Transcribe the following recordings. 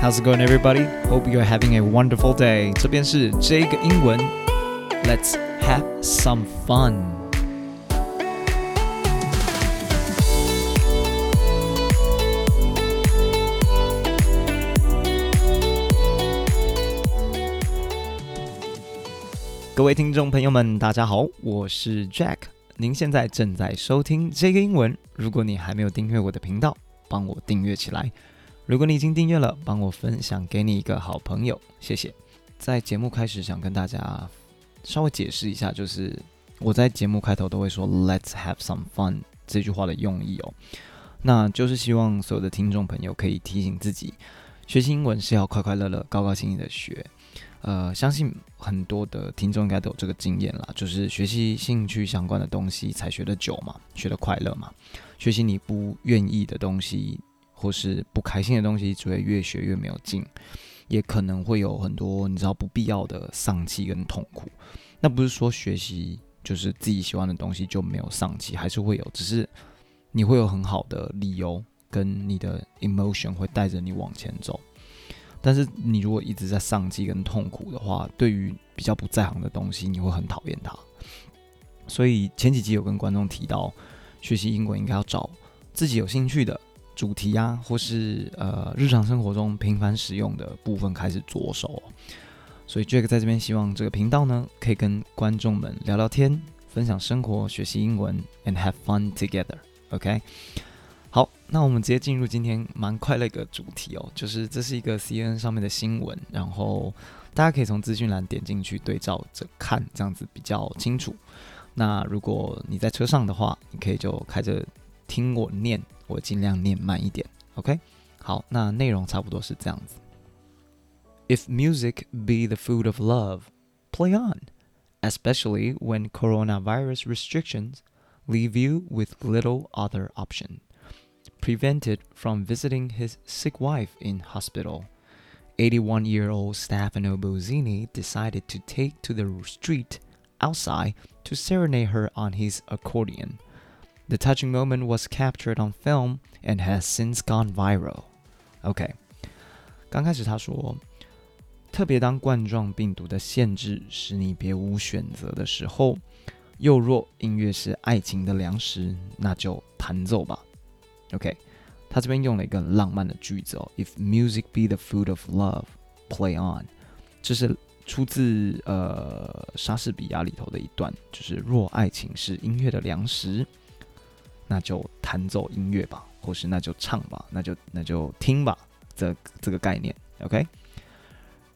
How's it going, everybody? Hope you're having a wonderful day. 这边是这个英文，Let's have some fun. 各位听众朋友们，大家好，我是 Jack。您现在正在收听这个英文。如果你还没有订阅我的频道，帮我订阅起来。 如果你已经订阅了，帮我分享给你一个好朋友，谢谢。在节目开始，想跟大家稍微解释一下，就是我在节目开头都会说 “Let's have some fun” 这句话的用意哦。那就是希望所有的听众朋友可以提醒自己，学习英文是要快快乐乐、高高兴兴的学。呃，相信很多的听众应该都有这个经验啦，就是学习兴趣相关的东西才学得久嘛，学得快乐嘛。学习你不愿意的东西。或是不开心的东西，只会越学越没有劲，也可能会有很多你知道不必要的丧气跟痛苦。那不是说学习就是自己喜欢的东西就没有丧气，还是会有，只是你会有很好的理由跟你的 emotion 会带着你往前走。但是你如果一直在丧气跟痛苦的话，对于比较不在行的东西，你会很讨厌它。所以前几集有跟观众提到，学习英文应该要找自己有兴趣的。主题啊，或是呃日常生活中频繁使用的部分开始着手，所以 Jack 在这边希望这个频道呢，可以跟观众们聊聊天，分享生活，学习英文，and have fun together。OK，好，那我们直接进入今天蛮快乐一个主题哦，就是这是一个 CNN 上面的新闻，然后大家可以从资讯栏点进去对照着看，这样子比较清楚。那如果你在车上的话，你可以就开着听我念。我尽量念慢一点，OK？好，那内容差不多是这样子。If music be the food of love, play on, especially when coronavirus restrictions leave you with little other option. Prevented from visiting his sick wife in hospital, 81 year old Stefano Bozzini decided to take to the street outside to serenade her on his accordion. The touching moment was captured on film and has since gone viral. OK，刚开始他说，特别当冠状病毒的限制使你别无选择的时候，又若音乐是爱情的粮食，那就弹奏吧。OK，他这边用了一个很浪漫的句子哦，If music be the food of love, play on。这是出自呃莎士比亚里头的一段，就是若爱情是音乐的粮食。 那就弹奏音乐吧，或是那就唱吧，那就那就听吧，这这个概念，OK。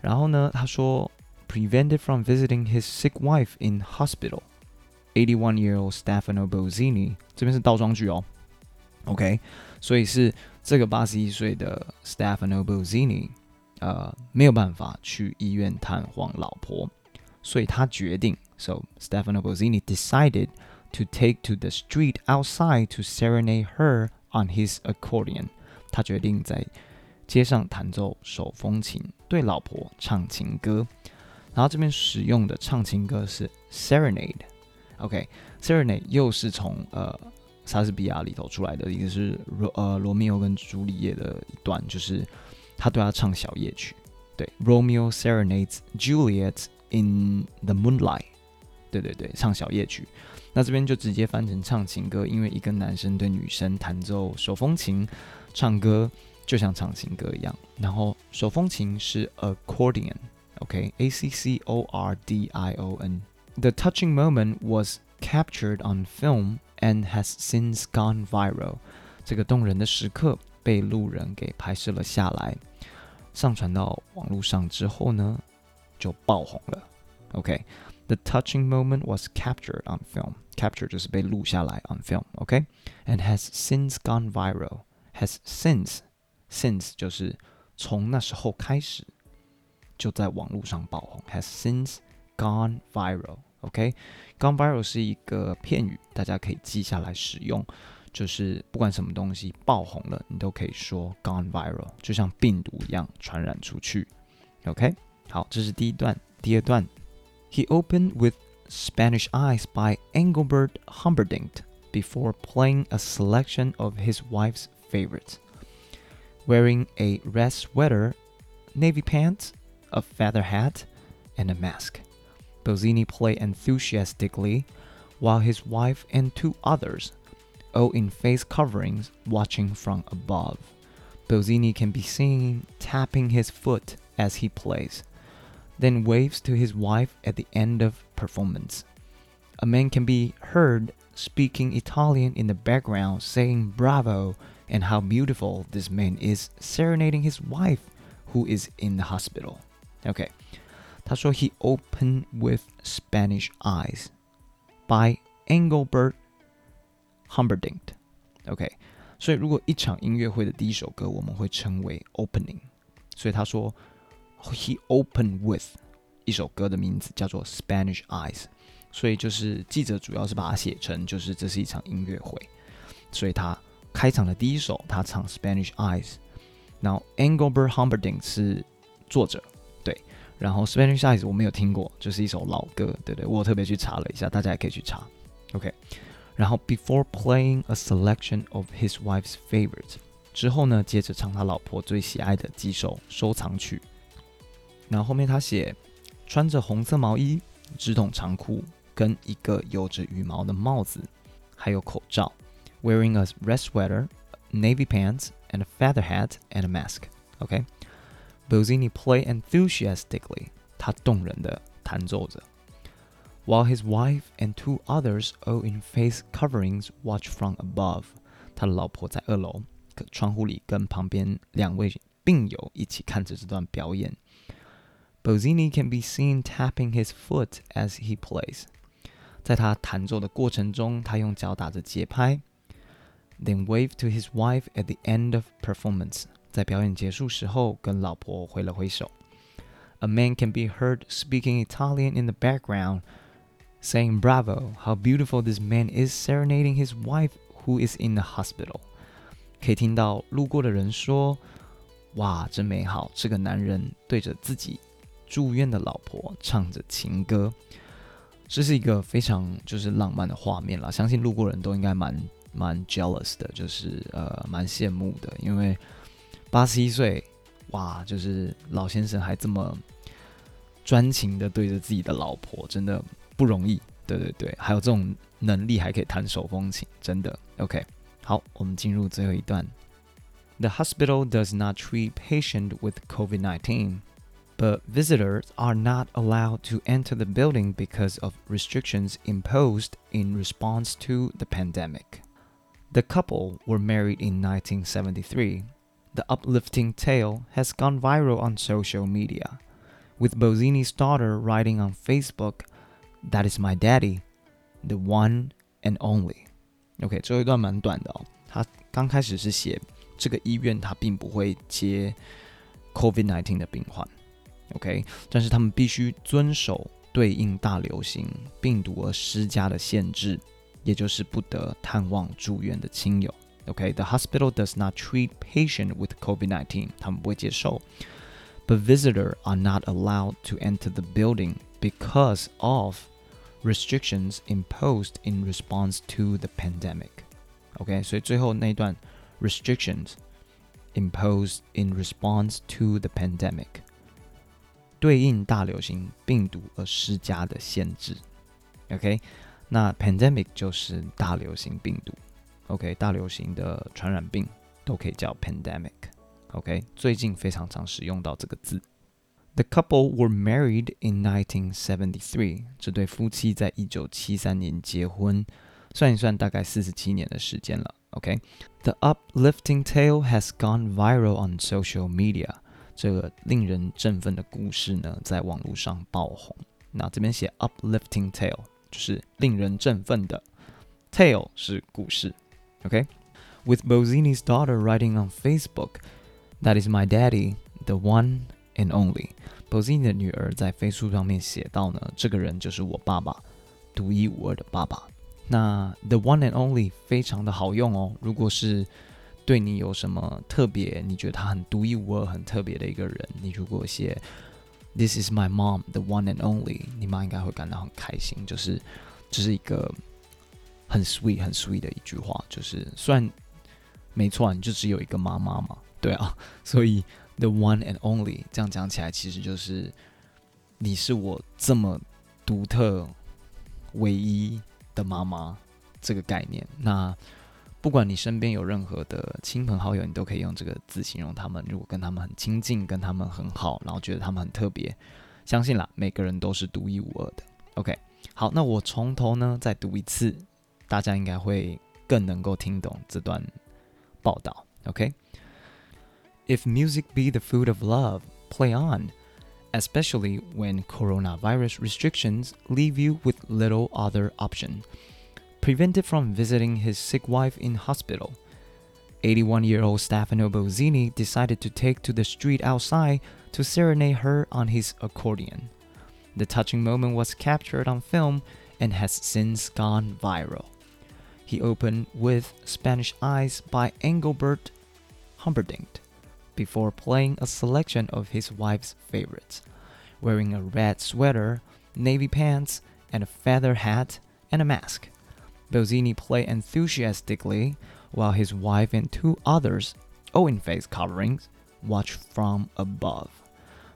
然后呢，他说，prevented from visiting his sick wife in hospital。81-year-old Stefano Bozzini，这边是倒装句哦，OK。所以是这个八十一岁的 Stefano Bozzini，呃，没有办法去医院探望老婆，所以他决定，so Stefano Bozzini decided。To take to the street outside to serenade her on his accordion。他决定在街上弹奏手风琴，对老婆唱情歌。然后这边使用的唱情歌是 serenade。OK，serenade 又是从呃莎士比亚里头出来的，一个是罗呃罗密欧跟朱丽叶的一段，就是他对他唱小夜曲。对，Romeo serenades Juliet in the moonlight。对对对，唱小夜曲。那这边就直接翻成唱情歌，因为一个男生对女生弹奏手风琴，唱歌就像唱情歌一样。然后手风琴是 accordion，OK，A C C O R D I O N。The touching moment was captured on film and has since gone viral。这个动人的时刻被路人给拍摄了下来，上传到网络上之后呢，就爆红了。OK。The touching moment was captured on film. Capture 就是被录下来 on film, okay? And has since gone viral. Has since since 就是从那时候开始就在网络上爆红。Has since gone viral, okay? Gone viral 是一个片语，大家可以记下来使用。就是不管什么东西爆红了，你都可以说 gone viral，就像病毒一样传染出去。OK，好，这是第一段。第二段 he opened with Spanish Eyes by Engelbert Humperdinck before playing a selection of his wife's favorites. Wearing a red sweater navy pants, a feather hat, and a mask. Bozzini played enthusiastically, while his wife and two others, all in face coverings, watching from above. Bozzini can be seen tapping his foot as he plays, then waves to his wife at the end of performance. A man can be heard speaking Italian in the background, saying bravo and how beautiful this man is, serenading his wife who is in the hospital. Okay. 他说 he opened with Spanish eyes by Engelbert Humperdinck. OK，所以如果一场音乐会的第一首歌我们会称为 opening，所以他说 he opened with 一首歌的名字叫做 Spanish Eyes，所以就是记者主要是把它写成就是这是一场音乐会，所以他开场的第一首他唱 Spanish Eyes，然后 Engelbert Humperdinck 是作者，对，然后 Spanish Eyes 我没有听过，就是一首老歌，对对？我特别去查了一下，大家也可以去查，OK。然后 before playing a selection of his wife's favorites 之后呢，接着唱他老婆最喜爱的几首收藏曲。然后后面他写穿着红色毛衣、直筒长裤跟一个有着羽毛的帽子，还有口罩，wearing a red sweater, navy pants, and a feather hat and a mask. OK, Bozzini play enthusiastically，他动人的弹奏着。while his wife and two others, all in face coverings, watch from above. 他的老婆在二楼窗户里跟旁边两位病友一起看着这段表演。 Bozzini can be seen tapping his foot as he plays. 在他弹奏的过程中，他用脚打着节拍。Then wave to his wife at the end of performance. 在表演结束时候，跟老婆挥了挥手。A man can be heard speaking Italian in the background saying bravo, how beautiful this man is serenading his wife who is in the hospital。可以听到路过的人说：“哇，真美好！”这个男人对着自己 住院的老婆唱着情歌，这是一个非常就是浪漫的画面了。相信路过人都应该蛮蛮 jealous 的，就是呃蛮羡慕的，因为八十一岁，哇，就是老先生还这么专情的对着自己的老婆，真的。不容易，对对对，还有这种能力还可以弹手风琴，真的 OK。好，我们进入最后一段。The hospital does not treat patient with COVID-19, but visitors are not allowed to enter the building because of restrictions imposed in response to the pandemic. The couple were married in 1973. The uplifting tale has gone viral on social media, with Bozzini's daughter writing on Facebook That is my daddy, the one and only. OK，最后一段蛮短的哦。他刚开始是写这个医院他并不会接 COVID-19 的病患 ，OK，但是他们必须遵守对应大流行病毒而施加的限制，也就是不得探望住院的亲友。OK，the hospital does not treat patient with COVID-19，他们不会接受。But visitors are not allowed to enter the building because of restrictions imposed in response to the pandemic. OK，所以最后那一段 restrictions imposed in response to the pandemic 对应大流行病毒而施加的限制。OK，那 pandemic 就是大流行病毒。OK，大流行的传染病都可以叫 pandemic。OK，最近非常常使用到这个字。the couple were married in 1973. 这对夫妻在一九七三年结婚，算一算大概四十七年的时间了。OK。The uplifting tale has gone viral on social media. 这个令人振奋的故事呢，在网络上爆红。那这边写 uplifting tale 就是令人振奋的，tale 是故事。OK。With Bozzini's daughter writing on Facebook, "That is my daddy, the one and only." Bozzini 的女儿在飞书上面写到呢，这个人就是我爸爸，独一无二的爸爸。那 The One and Only 非常的好用哦。如果是对你有什么特别，你觉得他很独一无二、很特别的一个人，你如果写 This is my mom, the one and only，你妈应该会感到很开心。就是这是一个很 sweet、很 sweet 的一句话。就是虽然没错，你就只有一个妈妈嘛，对啊，所以。The one and only，这样讲起来其实就是你是我这么独特、唯一的妈妈这个概念。那不管你身边有任何的亲朋好友，你都可以用这个字形容他们。如果跟他们很亲近，跟他们很好，然后觉得他们很特别，相信啦，每个人都是独一无二的。OK，好，那我从头呢再读一次，大家应该会更能够听懂这段报道。OK。If music be the food of love, play on, especially when coronavirus restrictions leave you with little other option. Prevented from visiting his sick wife in hospital, 81 year old Stefano Bozzini decided to take to the street outside to serenade her on his accordion. The touching moment was captured on film and has since gone viral. He opened with Spanish Eyes by Engelbert Humperdinck before playing a selection of his wife's favorites, wearing a red sweater, navy pants, and a feather hat and a mask. Bozzini played enthusiastically while his wife and two others, all in face coverings, watched from above.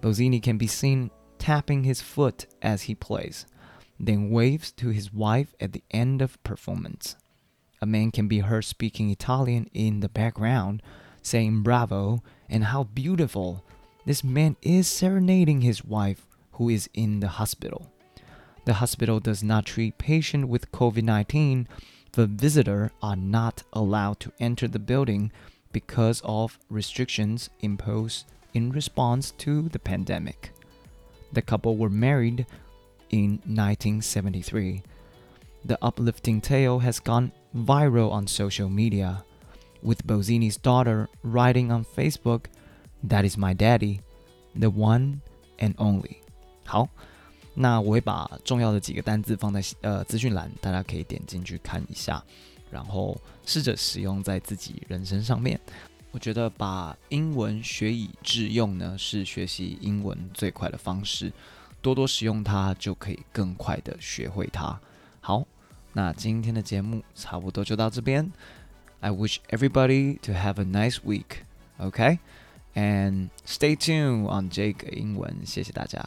Bozzini can be seen tapping his foot as he plays, then waves to his wife at the end of performance. A man can be heard speaking Italian in the background, saying bravo and how beautiful. This man is serenading his wife who is in the hospital. The hospital does not treat patient with COVID-19. The visitor are not allowed to enter the building because of restrictions imposed in response to the pandemic. The couple were married in 1973. The uplifting tale has gone viral on social media with Bozzini's daughter writing on Facebook, That is my daddy, the one and only. 好，那我会把重要的几个单字放在呃资讯栏，大家可以点进去看一下，然后试着使用在自己人生上面。我觉得把英文学以致用呢，是学习英文最快的方式。多多使用它，就可以更快的学会它。好，那今天的节目差不多就到这边。I wish everybody to have a nice week. Okay? And stay tuned on Jake 英文，谢谢大家。